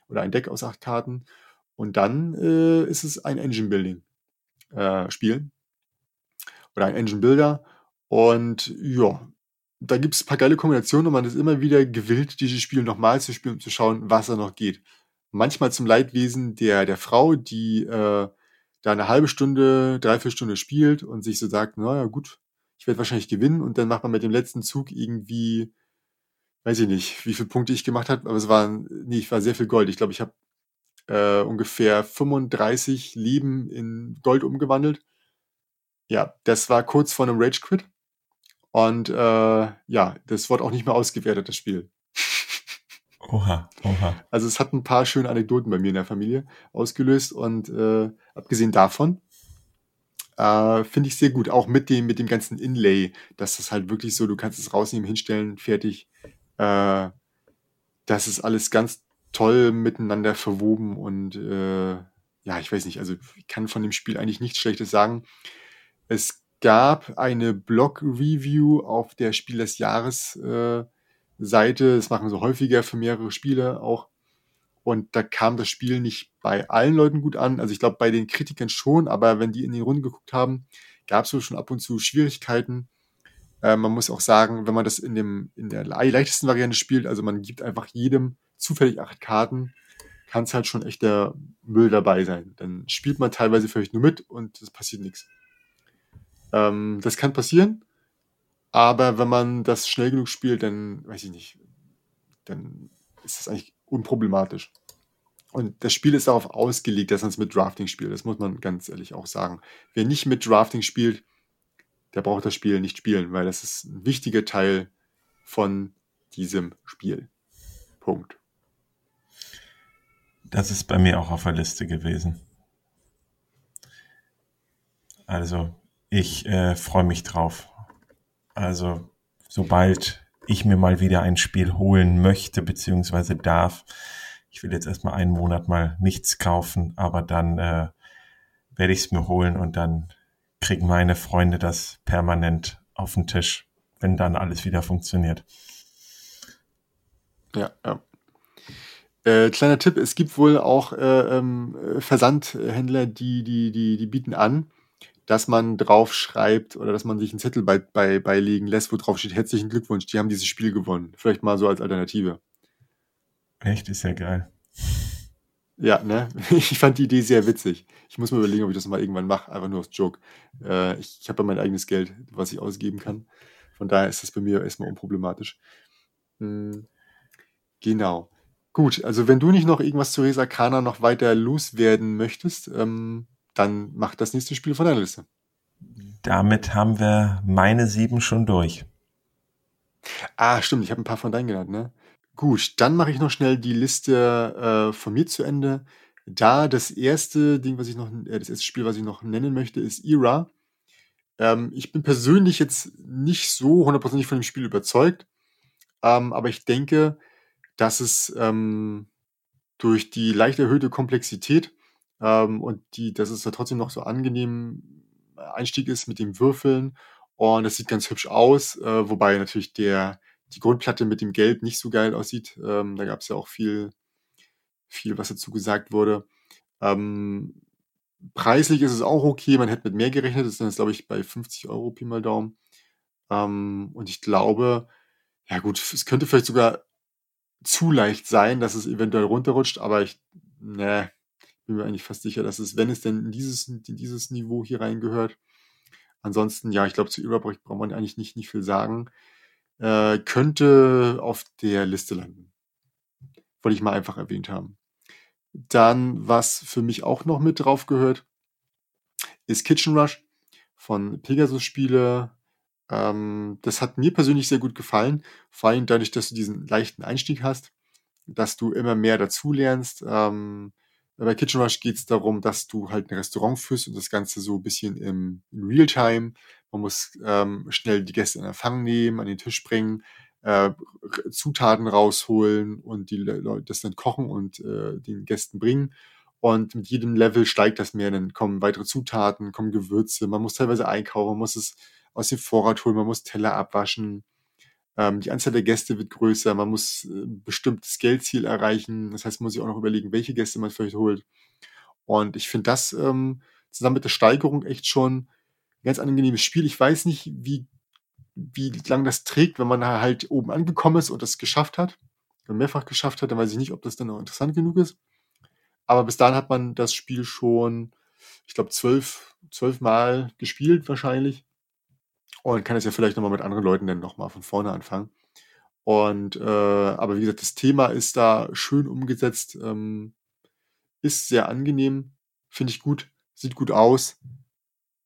oder ein Deck aus acht Karten. Und dann äh, ist es ein Engine-Building-Spiel äh, oder ein Engine-Builder. Und ja, da gibt es ein paar geile Kombinationen und man ist immer wieder gewillt, dieses Spiel nochmal zu spielen, um zu schauen, was da noch geht. Manchmal zum Leidwesen der, der Frau, die äh, da eine halbe Stunde, dreiviertel Stunde spielt und sich so sagt, naja gut, ich werde wahrscheinlich gewinnen und dann macht man mit dem letzten Zug irgendwie, weiß ich nicht, wie viele Punkte ich gemacht habe, aber es waren, nee, ich war sehr viel Gold. Ich glaube, ich habe äh, ungefähr 35 Leben in Gold umgewandelt. Ja, das war kurz vor einem Rage Quit. Und äh, ja, das wurde auch nicht mehr ausgewertet, das Spiel. Oha, oha. Also es hat ein paar schöne Anekdoten bei mir in der Familie ausgelöst und äh, abgesehen davon äh, finde ich sehr gut, auch mit dem, mit dem ganzen Inlay, dass das halt wirklich so, du kannst es rausnehmen, hinstellen, fertig. Äh, das ist alles ganz toll miteinander verwoben und äh, ja, ich weiß nicht, also ich kann von dem Spiel eigentlich nichts Schlechtes sagen. Es gab eine Blog-Review auf der Spiel des Jahres äh. Das machen sie häufiger für mehrere Spiele auch. Und da kam das Spiel nicht bei allen Leuten gut an. Also ich glaube bei den Kritikern schon, aber wenn die in die Runde geguckt haben, gab es wohl schon ab und zu Schwierigkeiten. Äh, man muss auch sagen, wenn man das in, dem, in der leichtesten Variante spielt, also man gibt einfach jedem zufällig acht Karten, kann es halt schon echt der Müll dabei sein. Dann spielt man teilweise vielleicht nur mit und es passiert nichts. Ähm, das kann passieren, aber wenn man das schnell genug spielt, dann weiß ich nicht, dann ist das eigentlich unproblematisch. Und das Spiel ist darauf ausgelegt, dass man es mit Drafting spielt. Das muss man ganz ehrlich auch sagen. Wer nicht mit Drafting spielt, der braucht das Spiel nicht spielen, weil das ist ein wichtiger Teil von diesem Spiel. Punkt. Das ist bei mir auch auf der Liste gewesen. Also ich äh, freue mich drauf. Also, sobald ich mir mal wieder ein Spiel holen möchte, beziehungsweise darf, ich will jetzt erstmal einen Monat mal nichts kaufen, aber dann äh, werde ich es mir holen und dann kriegen meine Freunde das permanent auf den Tisch, wenn dann alles wieder funktioniert. Ja, ja. Äh, kleiner Tipp, es gibt wohl auch äh, ähm, Versandhändler, die, die, die, die bieten an, dass man drauf schreibt oder dass man sich einen Zettel bei, bei, beilegen lässt, wo drauf steht, herzlichen Glückwunsch, die haben dieses Spiel gewonnen. Vielleicht mal so als Alternative. Echt, ist ja geil. Ja, ne? Ich fand die Idee sehr witzig. Ich muss mir überlegen, ob ich das mal irgendwann mache, einfach nur als Joke. Äh, ich ich habe ja mein eigenes Geld, was ich ausgeben kann. Von daher ist das bei mir erstmal unproblematisch. Hm, genau. Gut, also wenn du nicht noch irgendwas zu Resa Kana noch weiter loswerden möchtest, ähm, dann mach das nächste Spiel von der Liste. Damit haben wir meine sieben schon durch. Ah, stimmt, ich habe ein paar von deinen genannt, ne? Gut, dann mache ich noch schnell die Liste äh, von mir zu Ende. Da das erste Ding, was ich noch, äh, das erste Spiel, was ich noch nennen möchte, ist Era. Ähm, ich bin persönlich jetzt nicht so hundertprozentig von dem Spiel überzeugt, ähm, aber ich denke, dass es ähm, durch die leicht erhöhte Komplexität ähm, und die, dass es da trotzdem noch so angenehm äh, Einstieg ist mit dem Würfeln. Und das sieht ganz hübsch aus, äh, wobei natürlich der, die Grundplatte mit dem Gelb nicht so geil aussieht. Ähm, da gab es ja auch viel, viel, was dazu gesagt wurde. Ähm, preislich ist es auch okay, man hätte mit mehr gerechnet, das ist dann, glaube ich, bei 50 Euro Pi mal Daumen. Ähm, und ich glaube, ja gut, es könnte vielleicht sogar zu leicht sein, dass es eventuell runterrutscht, aber ich, ne, bin mir eigentlich fast sicher, dass es, wenn es denn in dieses, in dieses Niveau hier reingehört, ansonsten, ja, ich glaube, zu Überbrich braucht man eigentlich nicht, nicht viel sagen, äh, könnte auf der Liste landen. Wollte ich mal einfach erwähnt haben. Dann, was für mich auch noch mit drauf gehört, ist Kitchen Rush von Pegasus Spiele. Ähm, das hat mir persönlich sehr gut gefallen, vor allem dadurch, dass du diesen leichten Einstieg hast, dass du immer mehr dazulernst. Ähm, bei Kitchen Rush geht es darum, dass du halt ein Restaurant führst und das Ganze so ein bisschen im, in Realtime. Man muss ähm, schnell die Gäste in Empfang nehmen, an den Tisch bringen. äh, Zutaten rausholen und die Leute das dann kochen und äh, den Gästen bringen. Und mit jedem Level steigt das mehr. Dann kommen weitere Zutaten, kommen Gewürze. Man muss teilweise einkaufen, man muss es aus dem Vorrat holen, man muss Teller abwaschen. Ähm, die Anzahl der Gäste wird größer, man muss äh, bestimmtes Geldziel erreichen. Das heißt, man muss sich auch noch überlegen, welche Gäste man vielleicht holt. Und ich finde das ähm, zusammen mit der Steigerung echt schon ein ganz angenehmes Spiel. Ich weiß nicht, wie, wie lang das trägt, wenn man halt oben angekommen ist und das geschafft hat, mehrfach geschafft hat, dann weiß ich nicht, ob das dann noch interessant genug ist. Aber bis dahin hat man das Spiel schon, ich glaube, zwölf, zwölf Mal gespielt wahrscheinlich. Und kann es ja vielleicht nochmal mit anderen Leuten dann nochmal von vorne anfangen. Und äh, aber wie gesagt, das Thema ist da schön umgesetzt, ähm, ist sehr angenehm, finde ich gut, sieht gut aus.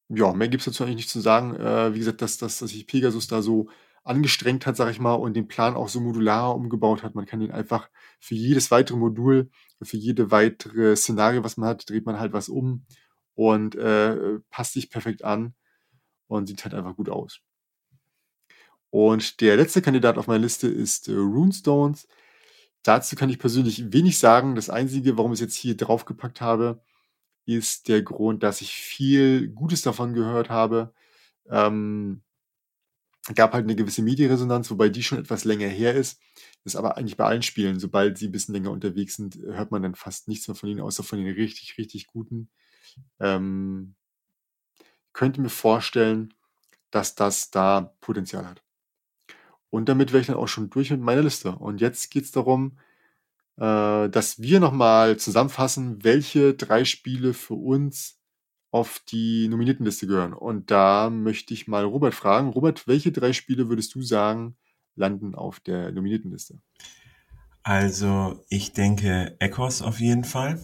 Ja, mehr gibt es dazu eigentlich nicht zu sagen. Äh, wie gesagt, dass, dass, dass sich Pegasus da so angestrengt hat, sag ich mal, und den Plan auch so modular umgebaut hat. Man kann ihn einfach für jedes weitere Modul, für jede weitere Szenario, was man hat, dreht man halt was um und äh, passt sich perfekt an und sieht halt einfach gut aus. Und der letzte Kandidat auf meiner Liste ist äh, Runestones. Dazu kann ich persönlich wenig sagen. Das Einzige, warum ich es jetzt hier draufgepackt habe, ist der Grund, dass ich viel Gutes davon gehört habe. Ähm, gab halt eine gewisse Medienresonanz, wobei die schon etwas länger her ist. Das ist aber eigentlich bei allen Spielen. Sobald sie ein bisschen länger unterwegs sind, hört man dann fast nichts mehr von ihnen, außer von den richtig, richtig guten. Ähm, könnte mir vorstellen, dass das da Potenzial hat. Und damit wäre ich dann auch schon durch mit meiner Liste. Und jetzt geht es darum, äh, dass wir nochmal zusammenfassen, welche drei Spiele für uns auf die Nominiertenliste gehören. Und da möchte ich mal Robert fragen. Robert, welche drei Spiele würdest du sagen, landen auf der Nominiertenliste? Also, ich denke Echos auf jeden Fall.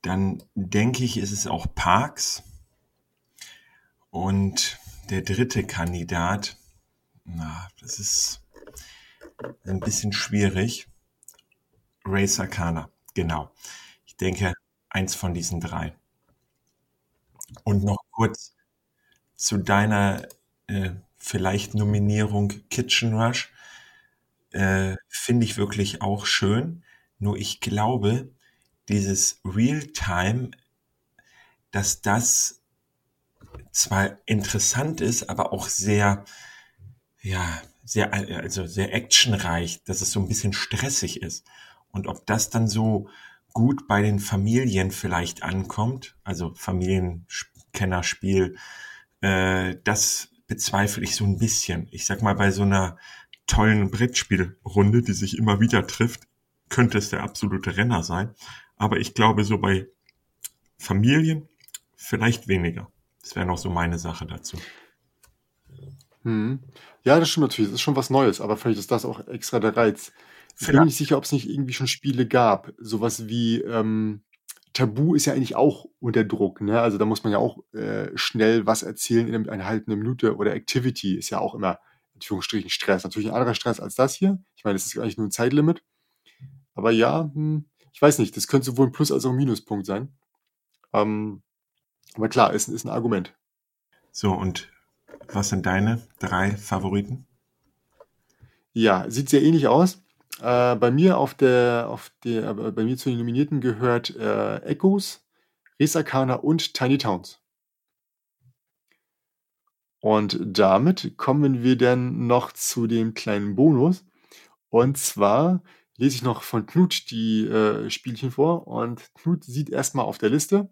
Dann denke ich, ist es auch Parks. Und der dritte Kandidat, na, das ist ein bisschen schwierig. Racer Kana, genau. Ich denke, eins von diesen drei. Und noch kurz zu deiner äh, vielleicht Nominierung Kitchen Rush. Äh, Finde ich wirklich auch schön. Nur ich glaube, dieses Real-Time, dass das zwar interessant ist, aber auch sehr, ja, sehr, also sehr actionreich, dass es so ein bisschen stressig ist. Und ob das dann so gut bei den Familien vielleicht ankommt, also Familienkennerspiel, äh, das bezweifle ich so ein bisschen. Ich sag mal, bei so einer tollen Brettspielrunde, die sich immer wieder trifft, könnte es der absolute Renner sein. Aber ich glaube, so bei Familien vielleicht weniger. Das wäre noch so meine Sache dazu. Hm. Ja, das stimmt natürlich. Das ist schon was Neues, aber vielleicht ist das auch extra der Reiz. Ich bin mir nicht sicher, ob es nicht irgendwie schon Spiele gab. Sowas wie ähm, Tabu ist ja eigentlich auch unter Druck. Ne? Also da muss man ja auch äh, schnell was erzählen in einer halben Minute. Oder Activity ist ja auch immer, in Anführungsstrichen, Stress. Natürlich ein anderer Stress als das hier. Ich meine, das ist eigentlich nur ein Zeitlimit. Aber ja, hm, ich weiß nicht, das könnte sowohl ein Plus- als auch ein Minuspunkt sein. Ähm, aber klar, ist, ist ein Argument. So, und was sind deine drei Favoriten? Ja, sieht sehr ähnlich aus. Äh, bei mir auf der, auf der, äh, bei mir zu den Nominierten gehört äh, Echoes, Resakana und Tiny Towns. Und damit kommen wir dann noch zu dem kleinen Bonus. Und zwar lese ich noch von Knut die äh, Spielchen vor. Und Knut sieht erstmal auf der Liste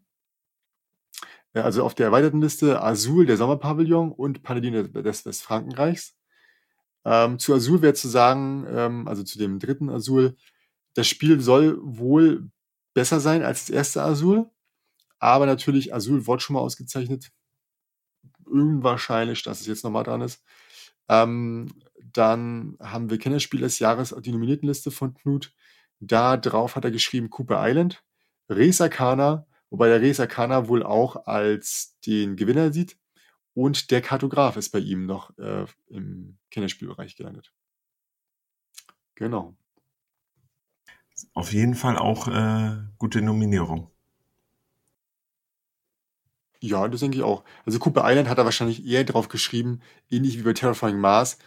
also auf der erweiterten Liste Azul, der Sommerpavillon und Paladin des Westfrankenreichs. Ähm, zu Azul wäre zu sagen, ähm, also zu dem dritten Azul, das Spiel soll wohl besser sein als das erste Azul, aber natürlich Azul wurde schon mal ausgezeichnet. Unwahrscheinlich, dass es jetzt nochmal dran ist. Ähm, dann haben wir Kennerspiel des Jahres, die Nominiertenliste von Knut. Da drauf hat er geschrieben Cooper Island, Resakana, wobei der Reza Kana wohl auch als den Gewinner sieht. Und der Kartograf ist bei ihm noch äh, im Kinderspielbereich gelandet. Genau. Auf jeden Fall auch äh, gute Nominierung. Ja, das denke ich auch. Also Cooper Island hat er wahrscheinlich eher drauf geschrieben, ähnlich wie bei Terrifying Mars.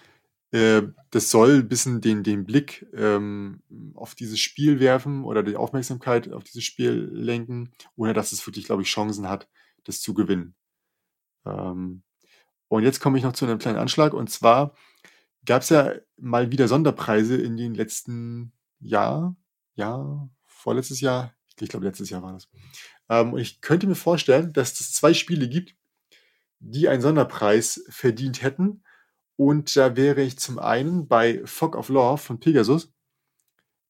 Äh, das soll ein bisschen den, den Blick ähm, auf dieses Spiel werfen oder die Aufmerksamkeit auf dieses Spiel lenken, ohne dass es wirklich, glaube ich, Chancen hat, das zu gewinnen. Ähm, und jetzt komme ich noch zu einem kleinen Anschlag. Und zwar gab es ja mal wieder Sonderpreise in den letzten Jahr, ja, vorletztes Jahr, ich glaube letztes Jahr war das. Ähm, und ich könnte mir vorstellen, dass es zwei Spiele gibt, die einen Sonderpreis verdient hätten. Und da wäre ich zum einen bei Fog of Love von Pegasus,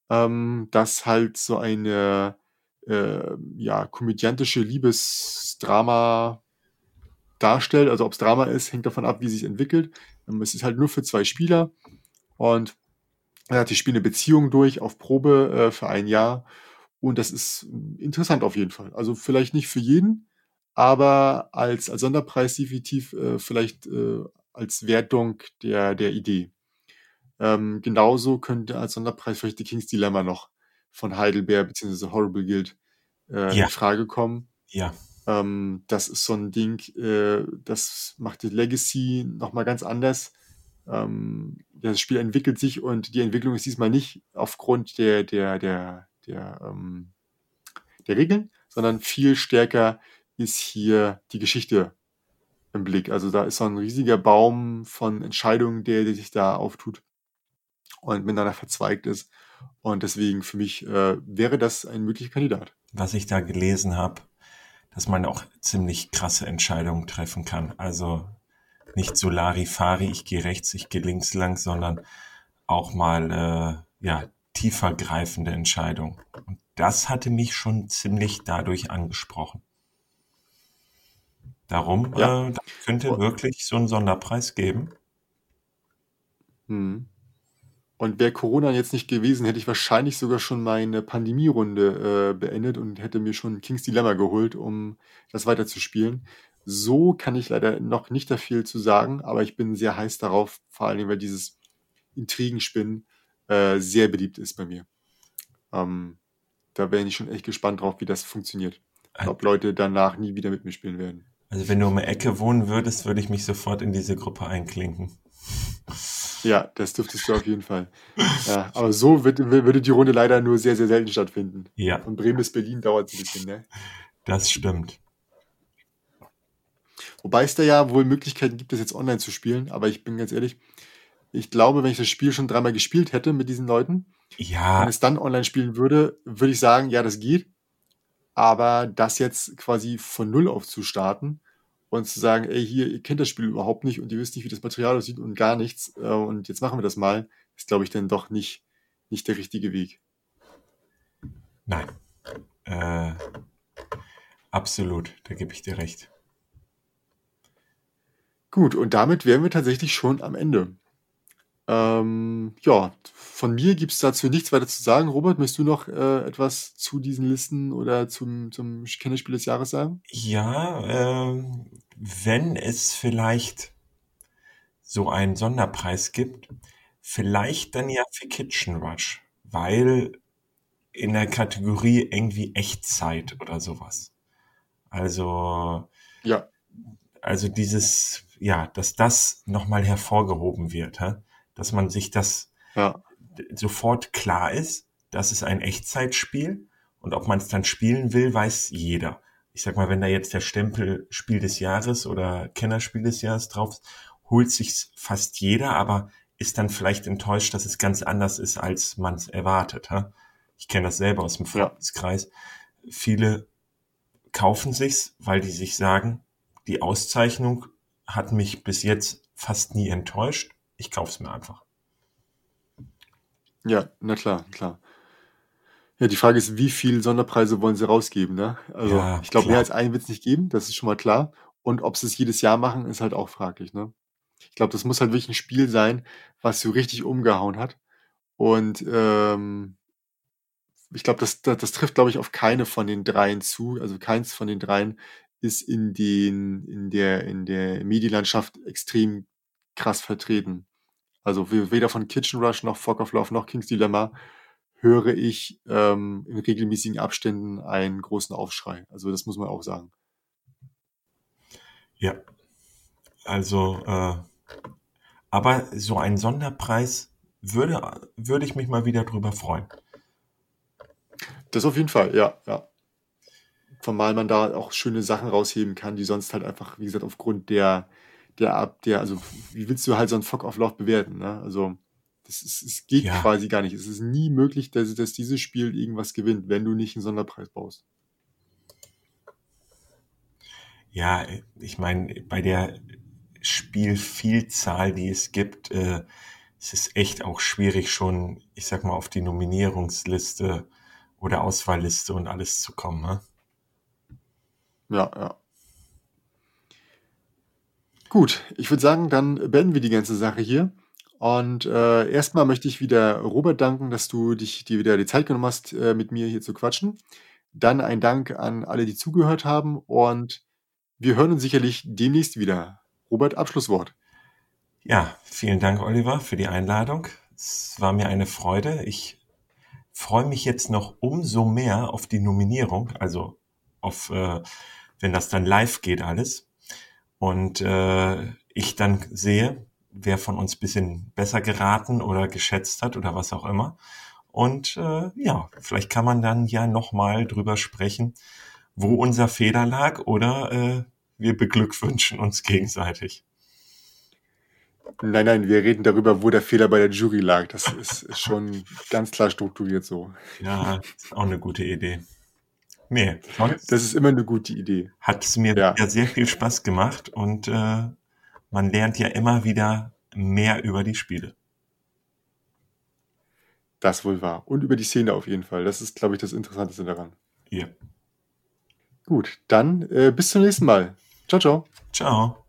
ähm, das halt so eine äh, ja, komödiantische Liebesdrama darstellt. Also ob es Drama ist, hängt davon ab, wie sich entwickelt. Ähm, es ist halt nur für zwei Spieler und ja, die spielen eine Beziehung durch auf Probe äh, für ein Jahr. Und das ist interessant auf jeden Fall. Also vielleicht nicht für jeden, aber als, als Sonderpreis definitiv äh, vielleicht äh, als Wertung der, der Idee. Ähm, genauso könnte als Sonderpreis vielleicht die King's Dilemma noch von Heidelberg bzw. Horrible Guild äh, Ja. in Frage kommen. Ja, Ähm, das ist so ein Ding, äh, das macht die Legacy nochmal ganz anders. Ähm, das Spiel entwickelt sich und die Entwicklung ist diesmal nicht aufgrund der, der, der, der, ähm, der Regeln, sondern viel stärker ist hier die Geschichte im Blick. Also da ist so ein riesiger Baum von Entscheidungen, der, der sich da auftut und miteinander verzweigt ist. Und deswegen für mich äh, wäre das ein möglicher Kandidat. was ich da gelesen habe, dass man auch ziemlich krasse Entscheidungen treffen kann. Also nicht so Larifari, ich gehe rechts, ich gehe links lang, sondern auch mal äh, ja tiefergreifende Entscheidungen. Und das hatte mich schon ziemlich dadurch angesprochen. Darum Ja. äh, das könnte wirklich so einen Sonderpreis geben. Hm. Und wäre Corona jetzt nicht gewesen, hätte ich wahrscheinlich sogar schon meine Pandemierunde äh, beendet und hätte mir schon King's Dilemma geholt, um das weiterzuspielen. So kann ich leider noch nicht da viel zu sagen, aber ich bin sehr heiß darauf, vor allem weil dieses Intrigenspinnen äh, sehr beliebt ist bei mir. Ähm, da bin ich schon echt gespannt drauf, wie das funktioniert. Ob Leute danach nie wieder mit mir spielen werden. Also wenn du um die Ecke wohnen würdest, würde ich mich sofort in diese Gruppe einklinken. Ja, das dürftest du auf jeden Fall. Ja, aber so wird, würde die Runde leider nur sehr, sehr selten stattfinden. Ja, Von Bremen bis Berlin dauert es ein bisschen, ne? das stimmt. Wobei es da ja wohl Möglichkeiten gibt, das jetzt online zu spielen, aber ich bin ganz ehrlich, ich glaube, wenn ich das Spiel schon dreimal gespielt hätte mit diesen Leuten Ja, und es dann online spielen würde, würde ich sagen, ja, das geht. Aber das jetzt quasi von Null auf zu starten und zu sagen, ey, hier, ihr kennt das Spiel überhaupt nicht und ihr wisst nicht, wie das Material aussieht und gar nichts, äh, und jetzt machen wir das mal, ist, glaube ich, dann doch nicht, nicht der richtige Weg. nein. Äh, absolut, da gebe ich dir recht. Gut, und damit wären wir tatsächlich schon am Ende. Ähm, ja, von mir gibt es dazu nichts weiter zu sagen. Robert, möchtest du noch äh, etwas zu diesen Listen oder zum, zum Kennerspiel des Jahres sagen? Ja, ähm, wenn es vielleicht so einen Sonderpreis gibt, vielleicht dann ja für Kitchen Rush, weil in der Kategorie irgendwie Echtzeit oder sowas. Also, Ja, also dieses, ja, dass das nochmal hervorgehoben wird, hä? Dass man sich das ja, sofort klar ist, das ist ein Echtzeitspiel und ob man es dann spielen will, weiß jeder. Ich sag mal, wenn da jetzt der Stempel Spiel des Jahres oder Kennerspiel des Jahres drauf ist, holt sich's fast jeder, aber ist dann vielleicht enttäuscht, dass es ganz anders ist, als man es erwartet. hä? Ich kenne das selber aus dem Ja. Freundeskreis. Viele kaufen sich's, weil die sich sagen, die Auszeichnung hat mich bis jetzt fast nie enttäuscht. Ich kauf's mir einfach. ja, na klar, klar. Ja, die Frage ist, wie viel Sonderpreise wollen sie rausgeben, ne? Also, Ja, ich glaube, mehr als einen wird es nicht geben, das ist schon mal klar. Und ob sie es jedes Jahr machen, ist halt auch fraglich, ne? Ich glaube, das muss halt wirklich ein Spiel sein, was so richtig umgehauen hat. Und ähm, ich glaube, das, das, das trifft, glaube ich, auf keine von den dreien zu. Also keins von den dreien ist in den, in der, in der Medienlandschaft extrem krass vertreten. Also we- weder von Kitchen Rush noch Fog of Love noch King's Dilemma höre ich ähm, in regelmäßigen Abständen einen großen Aufschrei. Also das muss man auch sagen. Ja, also äh, Aber so ein Sonderpreis würde, würde ich mich mal wieder drüber freuen. Das auf jeden Fall, ja, ja. Zumal man da auch schöne Sachen rausheben kann, die sonst halt einfach, wie gesagt, aufgrund der, der Ab, der, also wie willst du halt so ein Fuck of Love bewerten, ne? Also das ist, es geht Ja, quasi gar nicht. Es ist nie möglich, dass, dass dieses Spiel irgendwas gewinnt, wenn du nicht einen Sonderpreis baust. ja, ich meine, bei der Spielvielzahl, die es gibt, äh, es ist echt auch schwierig, schon, ich sag mal, auf die Nominierungsliste oder Auswahlliste und alles zu kommen. Ne? Ja, ja. Gut, ich würde sagen, dann beenden wir die ganze Sache hier. Und äh, erstmal möchte ich wieder Robert danken, dass du dich dir wieder die Zeit genommen hast, äh, mit mir hier zu quatschen. Dann ein Dank an alle, die zugehört haben. Und wir hören uns sicherlich demnächst wieder. Robert, Abschlusswort. Ja, vielen Dank, Oliver, für die Einladung. Es war mir eine Freude. Ich freue mich jetzt noch umso mehr auf die Nominierung, also auf, äh, wenn das dann live geht alles. Und äh, ich dann sehe, wer von uns bisschen besser geraten oder geschätzt hat oder was auch immer. Und äh, ja, vielleicht kann man dann ja nochmal drüber sprechen, wo unser Fehler lag oder äh, wir beglückwünschen uns gegenseitig. Nein, nein, wir reden darüber, wo der Fehler bei der Jury lag. Das ist, schon ganz klar strukturiert so. Ja, ist auch eine gute Idee. Nee, sonst Das ist immer eine gute Idee. hat es mir Ja, sehr viel Spaß gemacht und äh, man lernt ja immer wieder mehr über die Spiele. das wohl wahr. Und über die Szene auf jeden Fall. Das ist, glaube ich, das Interessanteste daran. Ja. Gut, dann äh, bis zum nächsten Mal. Ciao, ciao. Ciao.